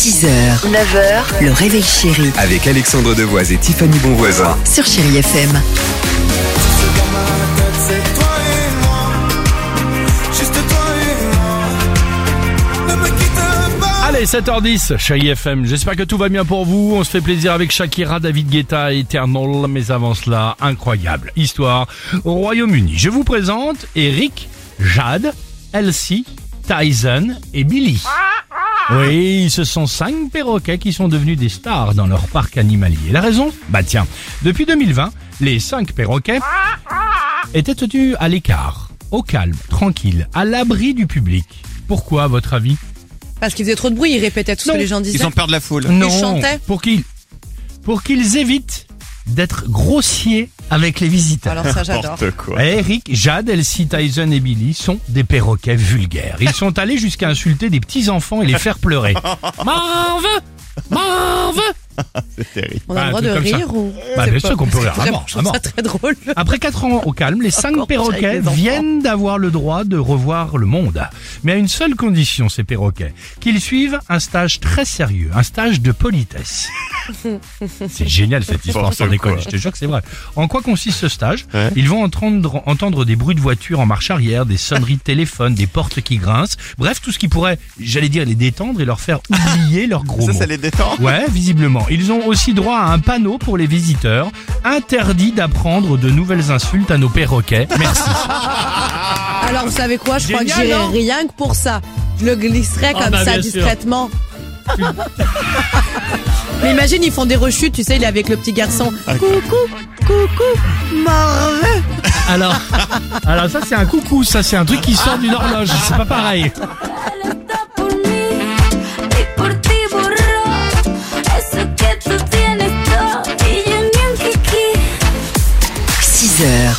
6h, 9h, le réveil chéri Avec Alexandre Devoise et Tiffany Bonvoisin. sur Chérie FM. Allez, 7h10, Chérie FM. J'espère que tout va bien pour vous. On se fait plaisir avec Shakira, David Guetta, Eternal. Mais avant cela, incroyable histoire au Royaume-Uni. Je vous présente Eric, Jade, Elsie, Tyson et Billy. Oui, ce sont cinq perroquets qui sont devenus des stars dans leur parc animalier. La raison? Bah tiens, depuis 2020, les cinq perroquets étaient tenus à l'écart, au calme, tranquille, à l'abri du public. Pourquoi, à votre avis? Parce qu'il faisait trop de bruit, il répétait tout ce que les gens disaient. Ils ont peur de la foule. Non, chantaient pour qu'ils pour qu'ils évitent d'être grossiers avec les visiteurs. Alors ça j'adore. Quoi. Eric, Jade, Elsie, Tyson et Billy sont des perroquets vulgaires. Ils sont allés jusqu'à insulter des petits-enfants et les faire pleurer. M'en veux M'en veux C'est terrible. On a Bah, le droit un de ça. rire ou Bah, C'est bien pas- sûr qu'on peut rire. Vraiment, bon. ça très drôle. Après 4 ans au calme, les 5 Encore perroquets viennent d'avoir le droit de revoir le monde. Mais à une seule condition, ces perroquets, qu'ils suivent un stage très sérieux, un stage de politesse. c'est génial cette histoire, sans déconner, je te jure que c'est vrai. En quoi consiste ce stage Ouais. Ils vont entendre, entendre des bruits de voitures en marche arrière, des sonneries de téléphone, des portes qui grincent, bref, tout ce qui pourrait, j'allais dire, les détendre et leur faire oublier leurs gros Ça, mots. ça les détend. Ouais, visiblement. Ils ont aussi droit à un panneau pour les visiteurs. Interdit d'apprendre de nouvelles insultes à nos perroquets. Merci. Alors vous savez quoi, je crois que j'irai non? rien que pour ça. Je le glisserai Ah comme bah, ça bien sûr. discrètement. Mais imagine, ils font des rechutes, tu sais, il est avec le petit garçon. Coucou, coucou, Marvin. Alors, alors ça c'est un coucou, ça c'est un truc qui sort d'une horloge. C'est pas pareil.